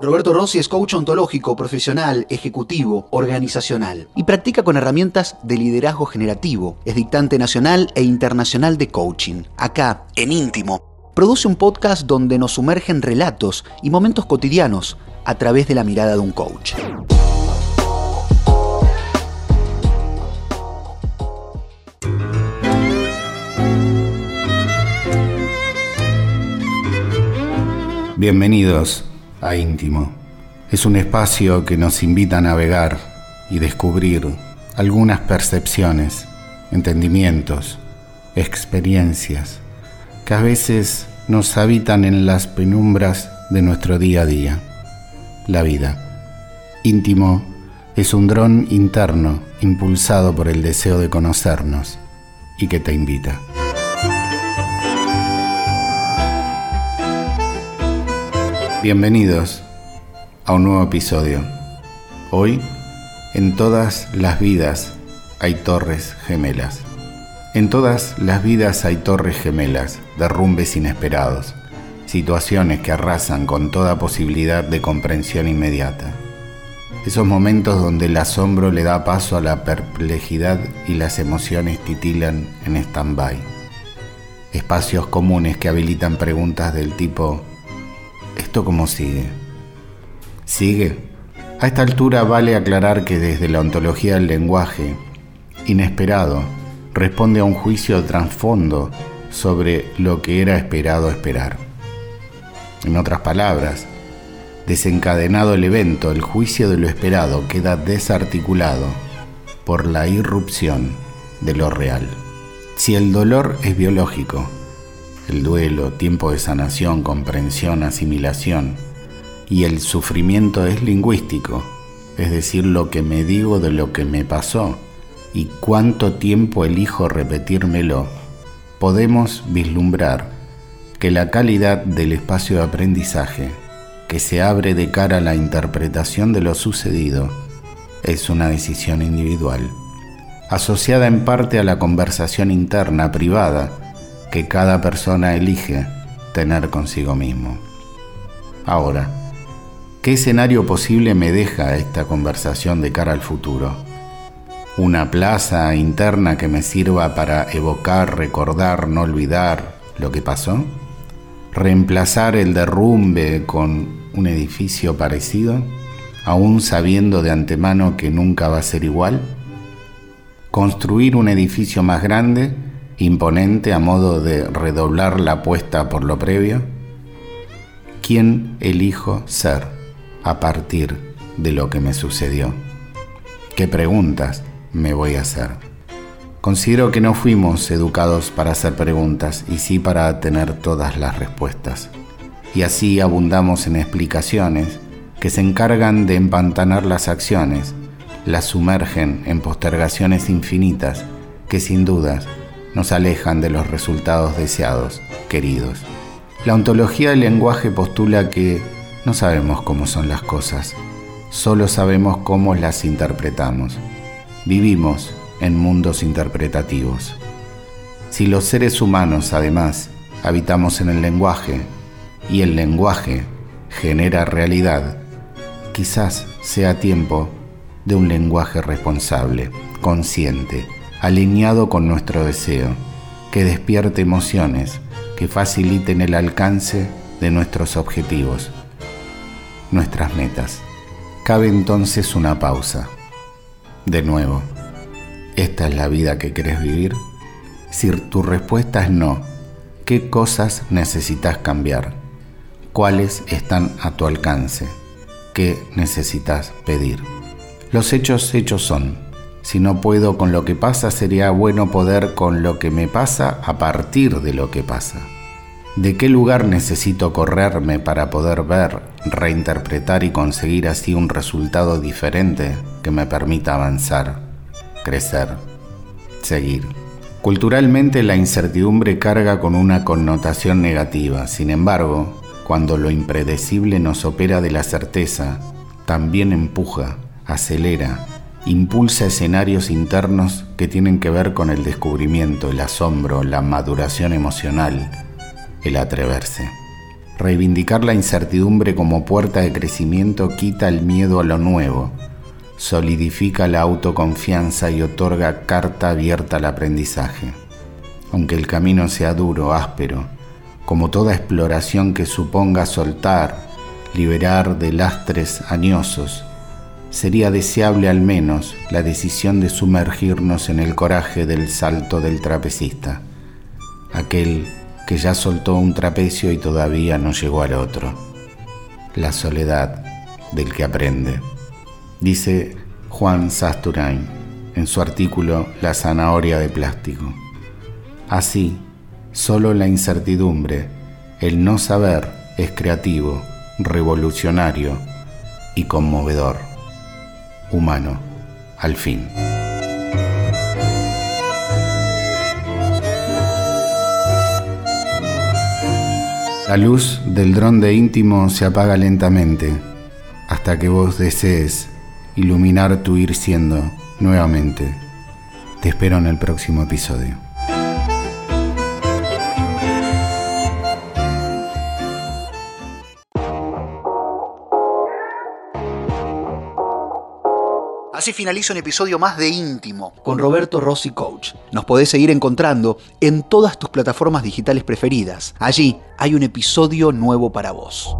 Roberto Rossi es coach ontológico, profesional, ejecutivo, organizacional y practica con herramientas de liderazgo generativo. Es dictante nacional e internacional de coaching. Acá, en íntimo, produce un podcast donde nos sumergen relatos y momentos cotidianos a través de la mirada de un coach. Bienvenidos a Íntimo. Es un espacio que nos invita a navegar y descubrir algunas percepciones, entendimientos, experiencias que a veces nos habitan en las penumbras de nuestro día a día, la vida. Íntimo es un dron interno impulsado por el deseo de conocernos y que te invita. Bienvenidos a un nuevo episodio. Hoy, en todas las vidas hay torres gemelas. En todas las vidas hay torres gemelas, derrumbes inesperados, situaciones que arrasan con toda posibilidad de comprensión inmediata. Esos momentos donde el asombro le da paso a la perplejidad y las emociones titilan en stand-by. Espacios comunes que habilitan preguntas del tipo ¿Esto cómo sigue? ¿Sigue? A esta altura vale aclarar que desde la ontología del lenguaje, inesperado, responde a un juicio de trasfondo sobre lo que era esperado esperar. En otras palabras, desencadenado el evento, el juicio de lo esperado queda desarticulado por la irrupción de lo real. Si el dolor es biológico, el duelo, tiempo de sanación, comprensión, asimilación. Y el sufrimiento es lingüístico, es decir, lo que me digo de lo que me pasó y cuánto tiempo elijo repetírmelo. Podemos vislumbrar que la calidad del espacio de aprendizaje que se abre de cara a la interpretación de lo sucedido es una decisión individual, asociada en parte a la conversación interna privada que cada persona elige tener consigo mismo. Ahora, ¿qué escenario posible me deja esta conversación de cara al futuro? ¿Una plaza interna que me sirva para evocar, recordar, no olvidar lo que pasó? ¿Reemplazar el derrumbe con un edificio parecido, aún sabiendo de antemano que nunca va a ser igual? ¿Construir un edificio más grande? Imponente a modo de redoblar la apuesta por lo previo? ¿Quién elijo ser a partir de lo que me sucedió? ¿Qué preguntas me voy a hacer? Considero que no fuimos educados para hacer preguntas y sí para tener todas las respuestas. Y así abundamos en explicaciones que se encargan de empantanar las acciones, las sumergen en postergaciones infinitas que sin dudas nos alejan de los resultados deseados, queridos. La ontología del lenguaje postula que no sabemos cómo son las cosas, solo sabemos cómo las interpretamos. Vivimos en mundos interpretativos. Si los seres humanos, además, habitamos en el lenguaje y el lenguaje genera realidad, quizás sea tiempo de un lenguaje responsable, consciente, alineado con nuestro deseo, que despierte emociones, que faciliten el alcance de nuestros objetivos, nuestras metas. Cabe entonces una pausa. De nuevo, ¿esta es la vida que querés vivir? Si tu respuesta es no, ¿qué cosas necesitas cambiar? ¿Cuáles están a tu alcance? ¿Qué necesitas pedir? Los hechos hechos son si no puedo con lo que pasa, sería bueno poder con lo que me pasa a partir de lo que pasa. ¿De qué lugar necesito correrme para poder ver, reinterpretar y conseguir así un resultado diferente que me permita avanzar, crecer, seguir? Culturalmente la incertidumbre carga con una connotación negativa, sin embargo, cuando lo impredecible nos opera de la certeza, también empuja, acelera impulsa escenarios internos que tienen que ver con el descubrimiento, el asombro, la maduración emocional, el atreverse. Reivindicar la incertidumbre como puerta de crecimiento quita el miedo a lo nuevo, solidifica la autoconfianza y otorga carta abierta al aprendizaje. Aunque el camino sea duro, áspero, como toda exploración que suponga soltar, liberar de lastres añosos, sería deseable al menos la decisión de sumergirnos en el coraje del salto del trapecista, aquel que ya soltó un trapecio y todavía no llegó al otro. La soledad del que aprende. Dice Juan Sasturain en su artículo La zanahoria de plástico. Así, solo la incertidumbre, el no saber, es creativo, revolucionario y conmovedor. Humano, al fin. La luz del dron de íntimo se apaga lentamente hasta que vos desees iluminar tu ir siendo nuevamente. Te espero en el próximo episodio. Así finaliza un episodio más de Íntimo con Roberto Rossi Coach. Nos podés seguir encontrando en todas tus plataformas digitales preferidas. Allí hay un episodio nuevo para vos.